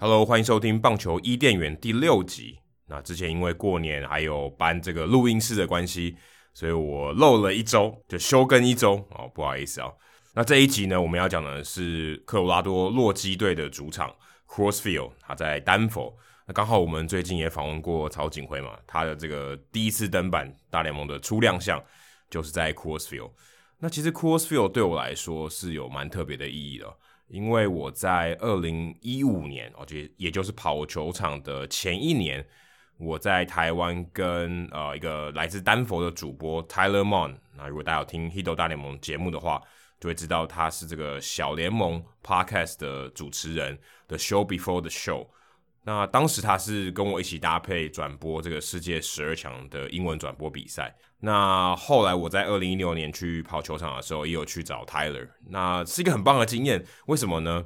Hello，欢迎收听棒球伊甸园第六集。那之前因为过年还有搬这个录音室的关系，所以我漏了一周，就休更一周哦，不好意思啊、哦。那这一集呢，我们要讲的是科罗拉多洛基队的主场 Coors Field，他在丹佛。那刚好我们最近也访问过曹景辉嘛，他的这个第一次登板大联盟的初亮相就是在 Coors Field。那其实 Coors Field 对我来说是有蛮特别的意义的。因为我在二零一五年，哦，就也就是跑球场的前一年，我在台湾跟呃一个来自丹佛的主播 Tyler Mon，那如果大家有听《Hito 大联盟》节目的话，就会知道他是这个小联盟 Podcast 的主持人，The Show Before the Show。那当时他是跟我一起搭配转播这个世界十二强的英文转播比赛。那后来我在二零一六年去跑球场的时候，也有去找 Tyler，那是一个很棒的经验。为什么呢？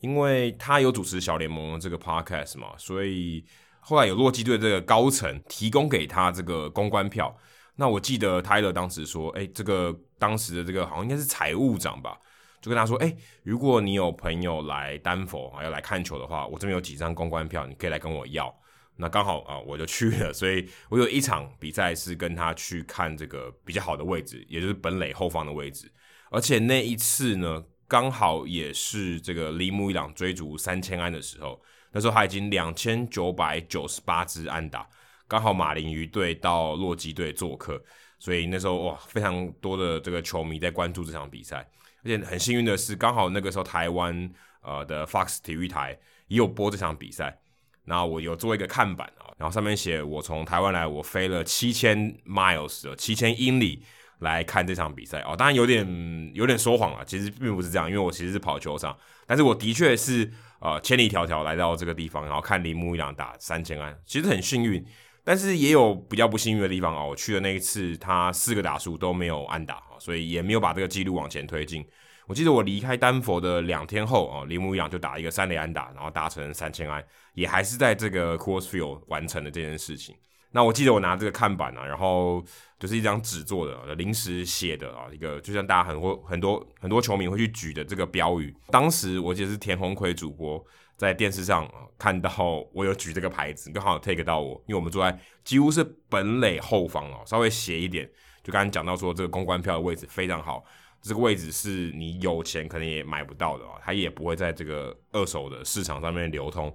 因为他有主持小联盟这个 podcast 嘛，所以后来有洛基队这个高层提供给他这个公关票。那我记得 Tyler 当时说：“哎，这个当时的这个好像应该是财务长吧。”就跟他说，哎、如果你有朋友来丹佛啊，要来看球的话，我这边有几张公关票，你可以来跟我要。那刚好啊，我就去了，所以我有一场比赛是跟他去看这个比较好的位置，也就是本垒后方的位置。而且那一次呢，刚好也是这个铃木一朗追逐三千安的时候，那时候他已经两千九百九十八支安打，刚好马林鱼队到洛基队做客，所以那时候哇，非常多的这个球迷在关注这场比赛。而且很幸运的是，刚好那个时候台湾呃的 Fox 体育台也有播这场比赛，然后我有做一个看板啊，然后上面写我从台湾来，我飞了七千 miles 七千英里来看这场比赛哦，当然有点有点说谎了，其实并不是这样，因为我其实是跑球场，但是我的确是呃千里迢迢来到这个地方，然后看铃木一朗打三千安，其实很幸运。但是也有比较不幸运的地方啊，我去的那一次，他四个打数都没有安打，所以也没有把这个记录往前推进。我记得我离开丹佛的两天后啊，铃木一朗就打一个三垒安打，然后达成三千安，也还是在这个 Coors Field 完成了这件事情。那我记得我拿这个看板啊，然后就是一张纸做的，临时写的啊，一个就像大家很多很多很多球迷会去举的这个标语。当时我记得是田鸿魁主播。在电视上看到我有举这个牌子，刚好 take 到我，因为我们坐在几乎是本垒后方哦，稍微斜一点。就刚刚讲到说，这个公关票的位置非常好，这个位置是你有钱可能也买不到的哦，它也不会在这个二手的市场上面流通。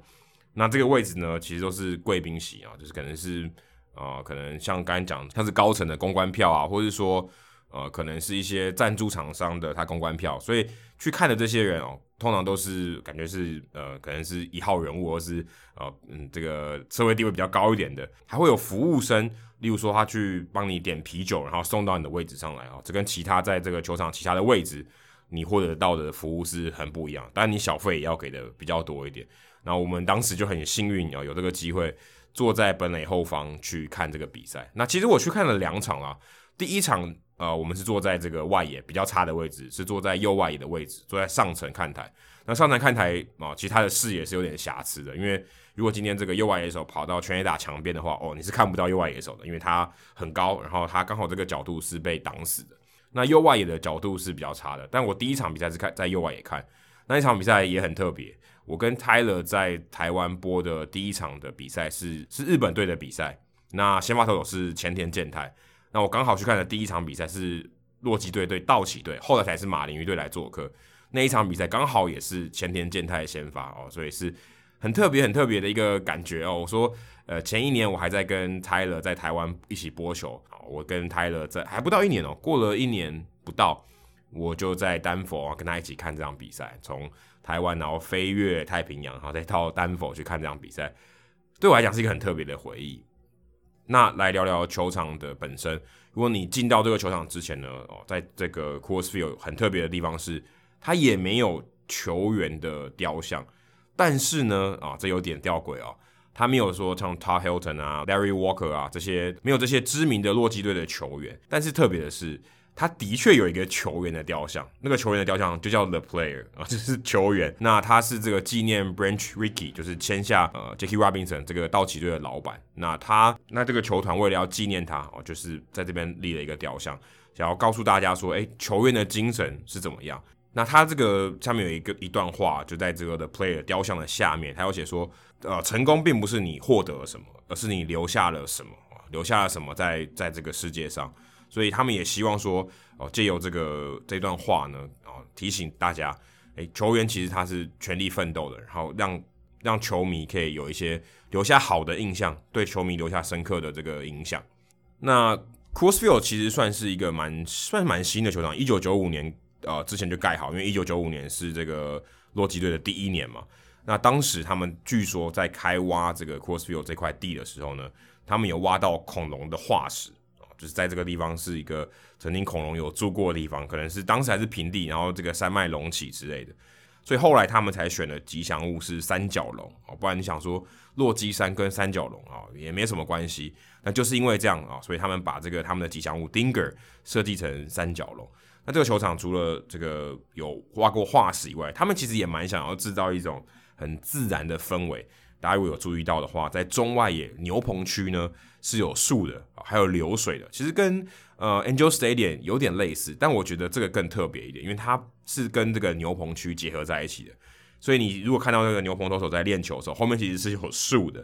那这个位置呢，其实都是贵宾席啊，就是可能是啊、呃，可能像刚刚讲，它是高层的公关票啊，或者是说呃，可能是一些赞助厂商的他公关票，所以去看的这些人哦。通常都是感觉是呃，可能是一号人物，或是呃嗯，这个社会地位比较高一点的，还会有服务生，例如说他去帮你点啤酒，然后送到你的位置上来哦，这跟其他在这个球场其他的位置你获得到的服务是很不一样。但你小费也要给的比较多一点。那我们当时就很幸运啊，有这个机会坐在本垒后方去看这个比赛。那其实我去看了两场啊，第一场。呃，我们是坐在这个外野比较差的位置，是坐在右外野的位置，坐在上层看台。那上层看台啊、呃，其实它的视野是有点瑕疵的，因为如果今天这个右外野手跑到全垒打墙边的话，哦，你是看不到右外野手的，因为它很高，然后它刚好这个角度是被挡死的。那右外野的角度是比较差的。但我第一场比赛是看在右外野看，那一场比赛也很特别。我跟 Tyler 在台湾播的第一场的比赛是是日本队的比赛，那先发投手是前田健太。那我刚好去看的第一场比赛是洛基队对道奇队，后来才是马林鱼队来做客。那一场比赛刚好也是前田健太先发哦，所以是很特别、很特别的一个感觉哦。我说，呃，前一年我还在跟泰勒在台湾一起播球，我跟泰勒在还不到一年哦，过了一年不到，我就在丹佛啊跟他一起看这场比赛，从台湾然后飞越太平洋，然后再到丹佛去看这场比赛，对我来讲是一个很特别的回忆。那来聊聊球场的本身。如果你进到这个球场之前呢，哦，在这个 Coors Field 很特别的地方是，它也没有球员的雕像。但是呢，啊，这有点吊诡啊，它没有说像 Todd Helton 啊、Larry Walker 啊这些没有这些知名的洛基队的球员。但是特别的是，他的确有一个球员的雕像，那个球员的雕像就叫 The Player 啊，就是球员。那他是这个纪念 Branch Rickey，就是签下呃 Jackie Robinson 这个道奇队的老板。那他那这个球团为了要纪念他哦，就是在这边立了一个雕像，想要告诉大家说，哎，球员的精神是怎么样。那他这个下面有一个一段话，就在这个 The Player 雕像的下面，他有写说，呃，成功并不是你获得了什么，而是你留下了什么，留下了什么在在这个世界上。所以他们也希望说，哦，借由这个这段话呢，哦，提醒大家，诶，球员其实他是全力奋斗的，然后让让球迷可以有一些留下好的印象，对球迷留下深刻的这个影响。那 Coors Field 其实算是一个蛮算蛮新的球场，一九九五年呃之前就盖好，因为一九九五年是这个洛基队的第一年嘛。那当时他们据说在开挖这个 Coors Field 这块地的时候呢，他们有挖到恐龙的化石。就是在这个地方是一个曾经恐龙有住过的地方，可能是当时还是平地，然后这个山脉隆起之类的，所以后来他们才选的吉祥物是三角龙哦，不然你想说洛基山跟三角龙啊也没什么关系，那就是因为这样啊，所以他们把这个他们的吉祥物 Dinger 设计成三角龙。那这个球场除了这个有挖过化石以外，他们其实也蛮想要制造一种很自然的氛围。大家如果有注意到的话，在中外野牛棚区呢是有树的，还有流水的，其实跟呃 Angel Stadium 有点类似，但我觉得这个更特别一点，因为它是跟这个牛棚区结合在一起的。所以你如果看到那个牛棚投手在练球的时候，后面其实是有树的，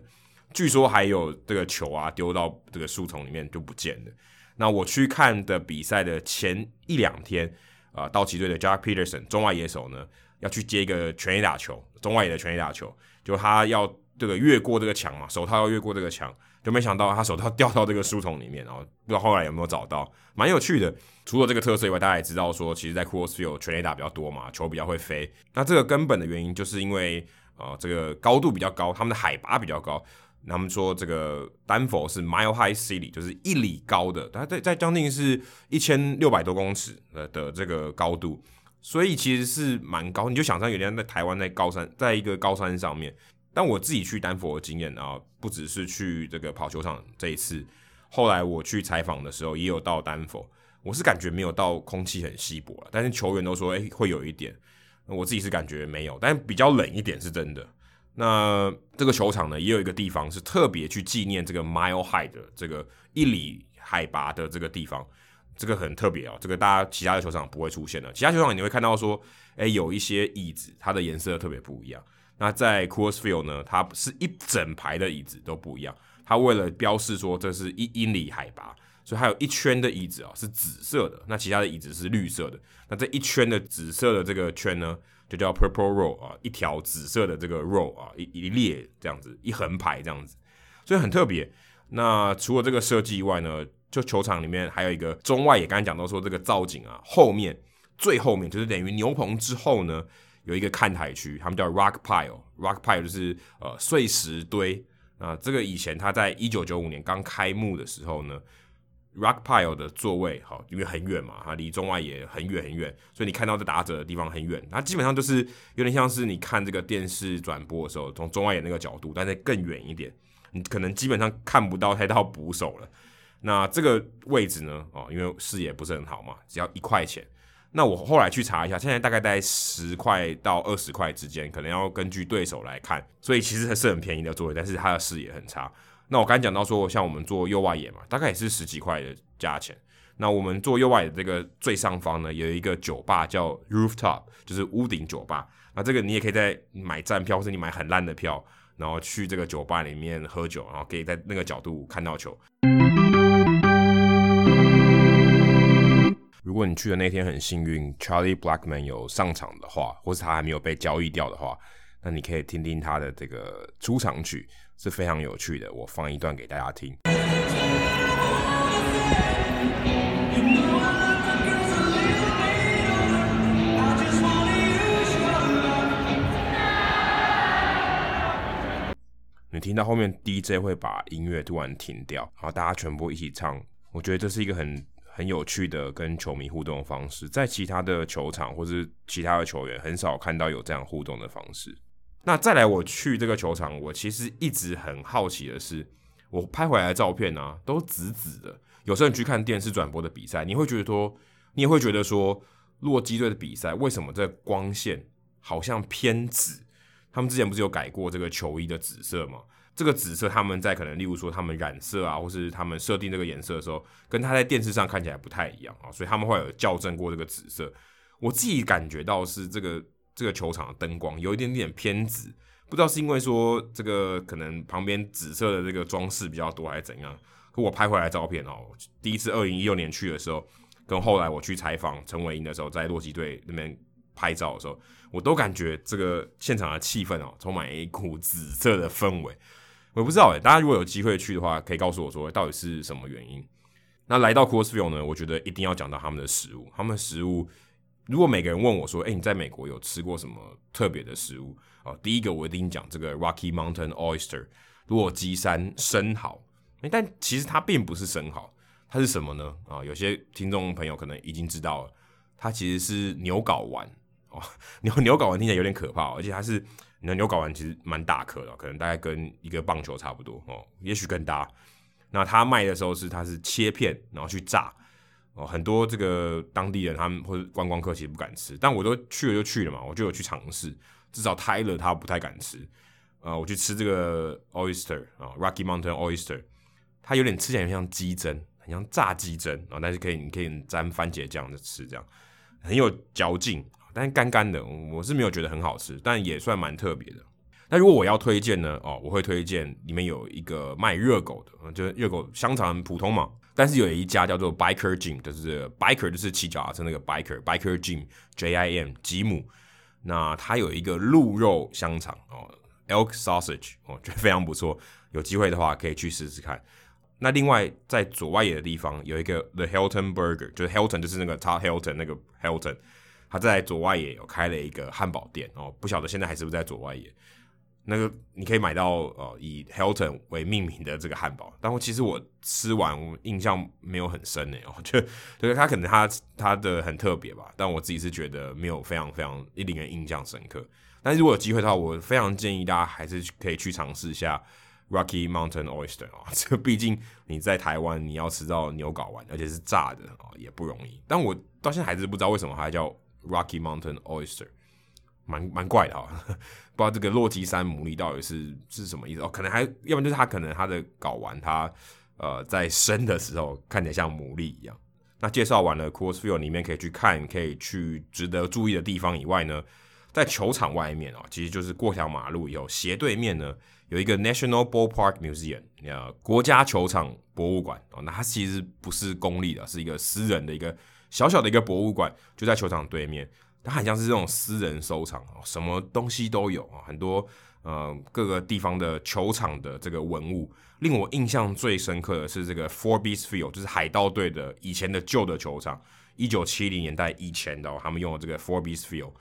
据说还有这个球啊丢到这个树丛里面就不见了。那我去看的比赛的前一两天，啊、道奇队的 Jack Peterson 中外野手呢要去接一个全垒打球，中外野的全垒打球，就他要。这个越过这个墙嘛，手套要越过这个墙，就没想到他手套掉到这个树丛里面，然后不知道后来有没有找到，蛮有趣的。除了这个特色以外，大家也知道说，其实，在 Coors Field 全垒打比较多嘛，球比较会飞。那这个根本的原因就是因为呃，这个高度比较高，他们的海拔比较高。他们说这个丹佛是 Mile High City，就是一里高的，它在在将近是一千六百多公尺的的这个高度，所以其实是蛮高。你就想象有点在台湾在高山，在一个高山上面。但我自己去丹佛的经验啊，不只是去这个跑球场这一次，后来我去采访的时候也有到丹佛，我是感觉没有到空气很稀薄，但是球员都说，诶，会有一点，我自己是感觉没有，但比较冷一点是真的。那这个球场呢，也有一个地方是特别去纪念这个 Mile High 的这个一里海拔的这个地方，这个很特别哦，这个大家其他的球场不会出现的，其他球场你会看到说，诶，有一些椅子它的颜色特别不一样。那在 Coors Field 呢，它是一整排的椅子都不一样。它为了标示说这是一英里海拔，所以还有一圈的椅子啊是紫色的，那其他的椅子是绿色的。那这一圈的紫色的这个圈呢，就叫 Purple Row 啊，一条紫色的这个 row 啊，一一列这样子，一横排这样子，所以很特别。那除了这个设计以外呢，就球场里面还有一个中外也，刚才讲到说这个造景啊，后面最后面就是等于牛棚之后呢。有一个看台区，他们叫 Rock Pile，Rock Pile 就是呃碎石堆。那这个以前他在一九九五年刚开幕的时候呢，Rock Pile 的座位好，因为很远嘛，它离中外也很远很远，所以你看到这打者的地方很远。它基本上就是有点像是你看这个电视转播的时候，从中外野那个角度，但是更远一点，你可能基本上看不到太到捕手了。那这个位置呢，哦，因为视野不是很好嘛，只要一块钱。那我后来去查一下，现在大概在十块到二十块之间，可能要根据对手来看，所以其实还是很便宜的座位，但是它的视野很差。那我刚才讲到说，像我们做右外野嘛，大概也是十几块的价钱。那我们做右外野这个最上方呢，有一个酒吧叫 Rooftop，就是屋顶酒吧。那这个你也可以在买站票，或者你买很烂的票，然后去这个酒吧里面喝酒，然后可以在那个角度看到球。如果你去的那天很幸运，Charlie Blackman 有上场的话，或是他还没有被交易掉的话，那你可以听听他的这个出场曲，是非常有趣的。我放一段给大家听。你听到后面 DJ 会把音乐突然停掉，然后大家全部一起唱，我觉得这是一个很。很有趣的跟球迷互动的方式，在其他的球场或是其他的球员很少看到有这样互动的方式。那再来，我去这个球场，我其实一直很好奇的是，我拍回来的照片啊，都紫紫的。有时候你去看电视转播的比赛，你会觉得说，你也会觉得说，洛基队的比赛为什么这光线好像偏紫？他们之前不是有改过这个球衣的紫色吗？这个紫色他们在可能例如说他们染色啊，或是他们设定这个颜色的时候，跟他在电视上看起来不太一样啊，所以他们会有校正过这个紫色。我自己感觉到是这个这个球场的灯光有一点点偏紫，不知道是因为说这个可能旁边紫色的这个装饰比较多还是怎样。可我拍回来照片哦，第一次二零一六年去的时候，跟后来我去采访陈伟英的时候，在洛基队那边拍照的时候，我都感觉这个现场的气氛哦，充满一股紫色的氛围。我不知道诶，大家如果有机会去的话，可以告诉我说到底是什么原因。那来到 Coors Field 呢，我觉得一定要讲到他们的食物。他们的食物，如果每个人问我说，诶，你在美国有吃过什么特别的食物？哦，第一个我一定讲这个 Rocky Mountain Oyster，洛基山生蚝。诶，但其实它并不是生蚝，它是什么呢？啊，有些听众朋友可能已经知道了，它其实是牛睾丸哦。牛牛睾丸听起来有点可怕，而且它是。你的牛睾丸其实蛮大颗的，可能大概跟一个棒球差不多哦，也许更大。那他卖的时候是他是切片，然后去炸哦，很多这个当地人他们或者观光客其实不敢吃，但我都去了就去了嘛，我就有去尝试，至少泰勒他不太敢吃。呃，我去吃这个 oyster 啊，Rocky Mountain Oyster，它有点吃起来很像鸡胗，很像炸鸡胗啊，但是可以你可以沾番茄酱的吃，这样很有嚼劲。但是干干的，我是没有觉得很好吃，但也算蛮特别的。那如果我要推荐呢？哦，我会推荐里面有一个卖热狗的，就是热狗香肠很普通嘛，但是有一家叫做 Biker Jim，就是 Biker 就是骑脚踏车那个 Biker，Biker Jim J I M 吉姆。那它有一个鹿肉香肠哦，Elk Sausage，我觉得非常不错，有机会的话可以去试试看。那另外在左外野的地方有一个 The Hilton Burger，就是 Hilton 就是那个 Top Hilton 那个 Hilton。他在左外野有开了一个汉堡店哦，不晓得现在还是不是在左外野。那个你可以买到呃以 Hilton 为命名的这个汉堡，但我其实我吃完我印象没有很深诶，我觉得就是他可能他他的很特别吧，但我自己是觉得没有非常非常令人印象深刻。但如果有机会的话，我非常建议大家还是可以去尝试一下 Rocky Mountain Oyster 啊，这个毕竟你在台湾你要吃到牛睾丸，而且是炸的啊，也不容易。但我到现在还是不知道为什么它叫。Rocky Mountain Oyster，蛮蛮怪的啊，不知道这个洛基山牡蛎到底是是什么意思哦？可能还要不就是它可能它的睾丸它呃在生的时候看起来像牡蛎一样。那介绍完了 Coors Field 里面可以去看，可以去值得注意的地方以外呢，在球场外面啊，其实就是过条马路以后斜对面呢有一个 National Ballpark Museum，呃，国家球场博物馆哦。那它其实不是公立的，是一个私人的一个。小小的一个博物馆就在球场对面，它很像是这种私人收藏，什么东西都有啊，很多呃各个地方的球场的这个文物。令我印象最深刻的是这个 Forbes Field，就是海盗队的以前的旧的球场，一九七零年代以前的，他们用的这个 Forbes Field，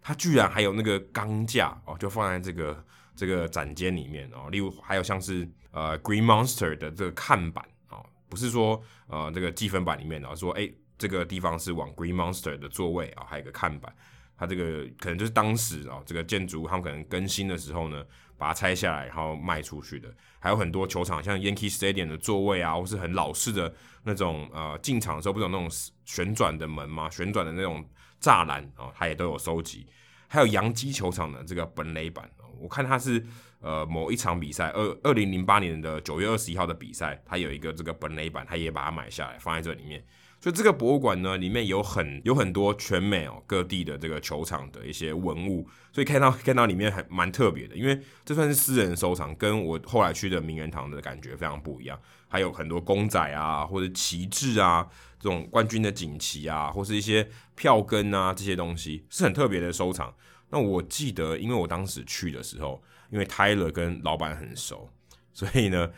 它居然还有那个钢架哦，就放在这个这个展间里面哦。例如还有像是呃 Green Monster 的这个看板哦，不是说呃这个积分板里面的，说哎。这个地方是往 Green Monster 的座位啊，还有一个看板，它这个可能就是当时啊，这个建筑他们可能更新的时候呢，把它拆下来然后卖出去的。还有很多球场，像 Yankee Stadium 的座位啊，或是很老式的那种呃进场的时候不是有那种旋转的门吗？旋转的那种栅栏啊，它也都有收集。还有洋基球场的这个本垒板，我看它是呃某一场比赛，二二零零八年的九月二十一号的比赛，它有一个这个本垒板，它也把它买下来放在这里面。所以这个博物馆呢，里面有很有很多全美哦各地的这个球场的一些文物，所以看到看到里面还蛮特别的，因为这算是私人收藏，跟我后来去的名人堂的感觉非常不一样。还有很多公仔啊，或者旗帜啊，这种冠军的锦旗啊，或是一些票根啊这些东西，是很特别的收藏。那我记得，因为我当时去的时候，因为 Tyler 跟老板很熟，所以呢。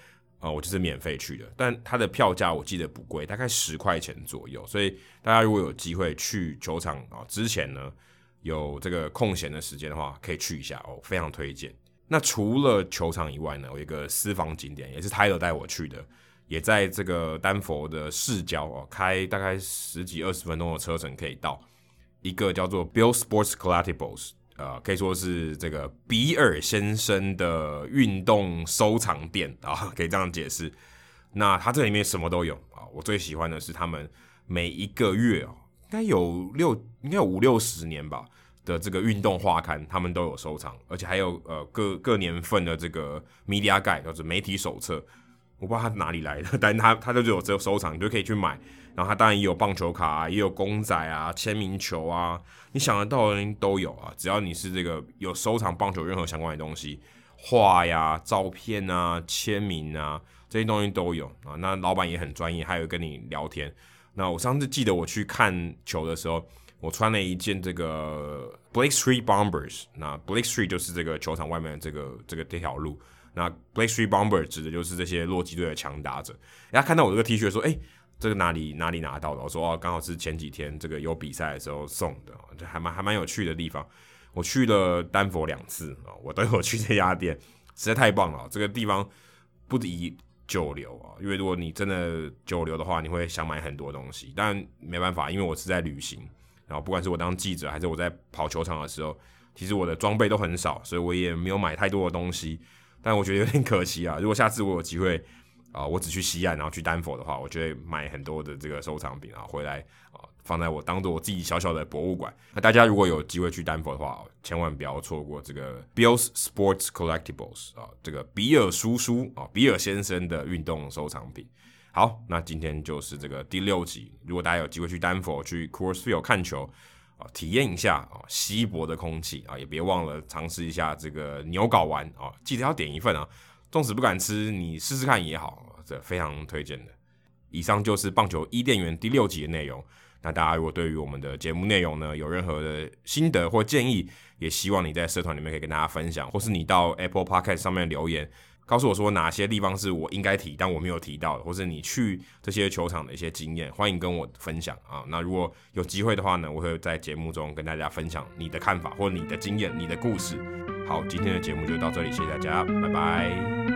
啊、我就是免费去的，但它的票价我记得不贵，大概十块钱左右。所以大家如果有机会去球场啊、之前呢有这个空闲的时间的话，可以去一下哦，非常推荐。那除了球场以外呢，有一个私房景点，也是 Tyler 带我去的，也在这个丹佛的市郊哦，开大概十几二十分钟的车程可以到一个叫做 Bill Sports Collectibles。呃，可以说是这个比尔先生的运动收藏店啊，可以这样解释。那他这里面什么都有啊。我最喜欢的是他们每一个月哦，应该有六，应该有五六十年吧的这个运动画刊，他们都有收藏，而且还有呃各各年份的这个 Media Guide，就是媒体手册。我不知道他哪里来的，但他他就只有这个收藏，你就可以去买。然后他当然也有棒球卡啊，也有公仔啊、签名球啊，你想得到的东西都有啊。只要你是这个有收藏棒球任何相关的东西，画呀、照片啊、签名啊这些东西都有啊。那老板也很专业，还有跟你聊天。那我上次记得我去看球的时候，我穿了一件这个 Blake Street Bombers。那 Blake Street 就是这个球场外面的这个这个这条路。那 Blake Street Bomber 指的就是这些洛基队的强打者。人家看到我这个 T 恤说：“哎，这个哪里哪里拿到的？”我说：“哦，刚好是前几天这个有比赛的时候送的，这还蛮还蛮有趣的地方。我去了丹佛两次啊，我都有去这家店，实在太棒了。这个地方不宜久留啊，因为如果你真的久留的话，你会想买很多东西。但没办法，因为我是在旅行，然后不管是我当记者还是我在跑球场的时候，其实我的装备都很少，所以我也没有买太多的东西。”但我觉得有点可惜啊！如果下次我有机会啊、我只去西岸，然后去丹佛的话，我就会买很多的这个收藏品啊，回来啊、放在我当做我自己小小的博物馆。那大家如果有机会去丹佛的话，千万不要错过这个 Bill's Sports Collectibles 啊，这个比尔叔叔啊，比尔先生的运动收藏品。好，那今天就是这个第六集。如果大家有机会去丹佛去 Coors Field 看球。体验一下啊，稀薄的空气啊，也别忘了尝试一下这个牛睾丸啊，记得要点一份啊。纵使不敢吃，你试试看也好，这非常推荐的。以上就是棒球伊甸园第六集的内容。那大家如果对于我们的节目内容呢，有任何的心得或建议，也希望你在社团里面可以跟大家分享，或是你到 Apple Podcast 上面留言。告诉我说哪些地方是我应该提，但我没有提到的，或是你去这些球场的一些经验，欢迎跟我分享啊。那如果有机会的话呢，我会在节目中跟大家分享你的看法或你的经验、你的故事。好，今天的节目就到这里，谢谢大家，拜拜。